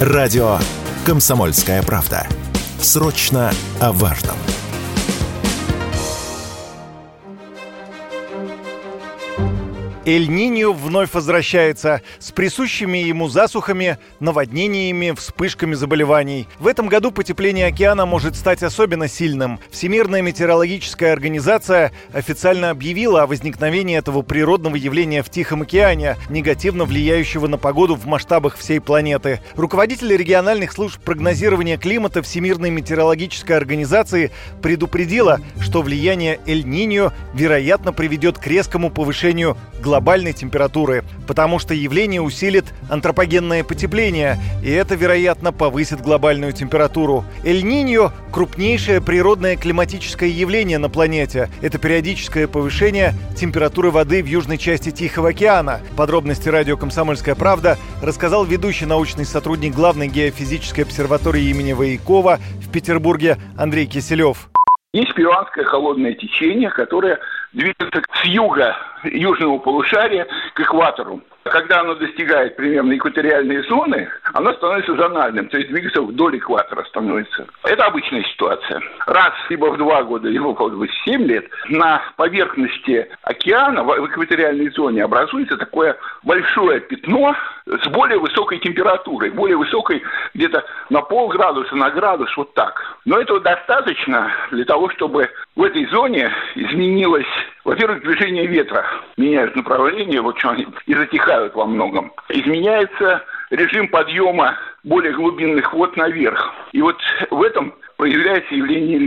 Радио «Комсомольская правда». Срочно о важном. Эль-Ниньо вновь возвращается с присущими ему засухами, наводнениями, вспышками заболеваний. В этом году потепление океана может стать особенно сильным. Всемирная метеорологическая организация официально объявила о возникновении этого природного явления в Тихом океане, негативно влияющего на погоду в масштабах всей планеты. Руководитель региональных служб прогнозирования климата Всемирной метеорологической организации предупредила, что влияние Эль-Ниньо вероятно приведет к резкому повышению глобальной температуры, потому что явление усилит антропогенное потепление, и это, вероятно, повысит глобальную температуру. Эль-Ниньо – крупнейшее природное климатическое явление на планете. Это периодическое повышение температуры воды в южной части Тихого океана. Подробности радио «Комсомольская правда» рассказал ведущий научный сотрудник главной геофизической обсерватории имени Воякова в Петербурге Андрей Киселев. Есть перуанское холодное течение, которое движется с юга южного полушария к экватору. Когда оно достигает примерно экваториальной зоны, оно становится зональным, то есть двигается вдоль экватора становится. Это обычная ситуация. Раз либо в два года, либо в семь лет на поверхности океана в экваториальной зоне образуется такое большое пятно с более высокой температурой, более высокой где-то на полградуса, на градус, вот так. Но этого достаточно для того, чтобы в этой зоне изменилось, во-первых, движение ветра, меняют направление, вот что они и затихают во многом. Изменяется режим подъема более глубинных вод наверх. И вот в этом проявляется явление эль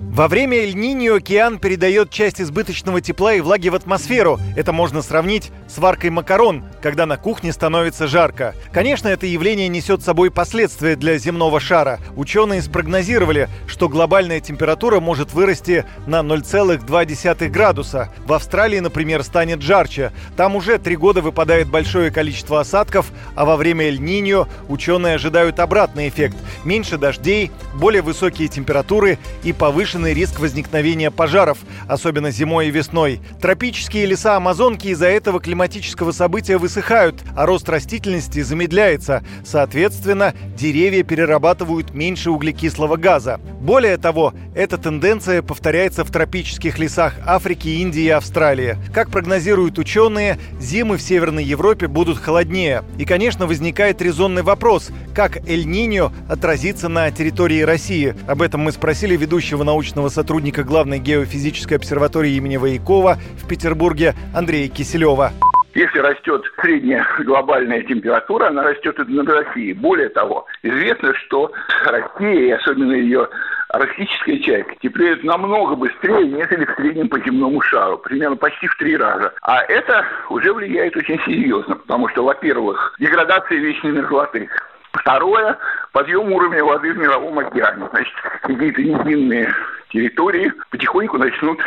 во время Эль-Ниньо океан передает часть избыточного тепла и влаги в атмосферу. Это можно сравнить с варкой макарон, когда на кухне становится жарко. Конечно, это явление несет с собой последствия для земного шара. Ученые спрогнозировали, что глобальная температура может вырасти на 0,2 градуса. В Австралии, например, станет жарче. Там уже три года выпадает большое количество осадков, а во время Эль-Ниньо ученые ожидают обратный эффект. Меньше дождей, более высокие температуры и повышенная повышенный риск возникновения пожаров, особенно зимой и весной. Тропические леса Амазонки из-за этого климатического события высыхают, а рост растительности замедляется. Соответственно, деревья перерабатывают меньше углекислого газа. Более того, эта тенденция повторяется в тропических лесах Африки, Индии и Австралии. Как прогнозируют ученые, зимы в Северной Европе будут холоднее. И, конечно, возникает резонный вопрос, как Эль-Ниньо отразится на территории России. Об этом мы спросили ведущего научного научного сотрудника главной геофизической обсерватории имени Воякова в Петербурге Андрея Киселева. Если растет средняя глобальная температура, она растет и над Россией. Более того, известно, что Россия, особенно ее арктическая часть, теплеет намного быстрее, нежели в среднем по земному шару, примерно почти в три раза. А это уже влияет очень серьезно, потому что, во-первых, деградация вечной мерзлоты. Второе – подъем уровня воды в мировом океане. Значит, какие-то низинные территории потихоньку начнут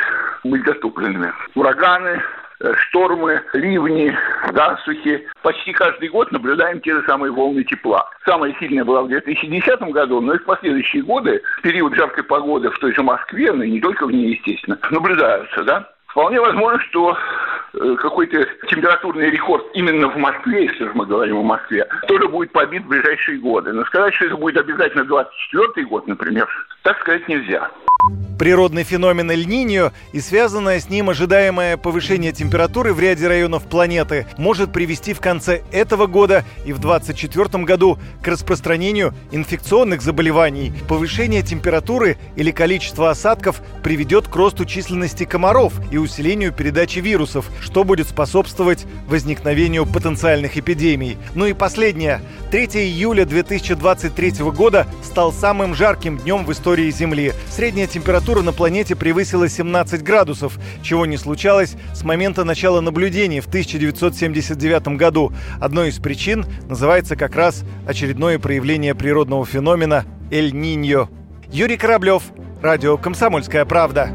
быть затопленными. Ураганы, э, штормы, ливни, засухи. Почти каждый год наблюдаем те же самые волны тепла. Самая сильная была в 2010 году, но и в последующие годы, период жаркой погоды в той же Москве, ну и не только в ней, естественно, наблюдаются, да. Вполне возможно, что какой-то температурный рекорд именно в Москве, если мы говорим о Москве, тоже будет побит в ближайшие годы. Но сказать, что это будет обязательно 24 год, например, так сказать нельзя. Природный феномен Эль-Ниньо и связанное с ним ожидаемое повышение температуры в ряде районов планеты может привести в конце этого года и в 2024 году к распространению инфекционных заболеваний. Повышение температуры или количество осадков приведет к росту численности комаров и усилению передачи вирусов, что будет способствовать возникновению потенциальных эпидемий. Ну и последнее. 3 июля 2023 года стал самым жарким днем в истории Земли. Средняя температура на планете превысила 17 градусов, чего не случалось с момента начала наблюдений в 1979 году. Одной из причин называется как раз очередное проявление природного феномена Эль-Ниньо. Юрий Кораблев, Радио «Комсомольская правда».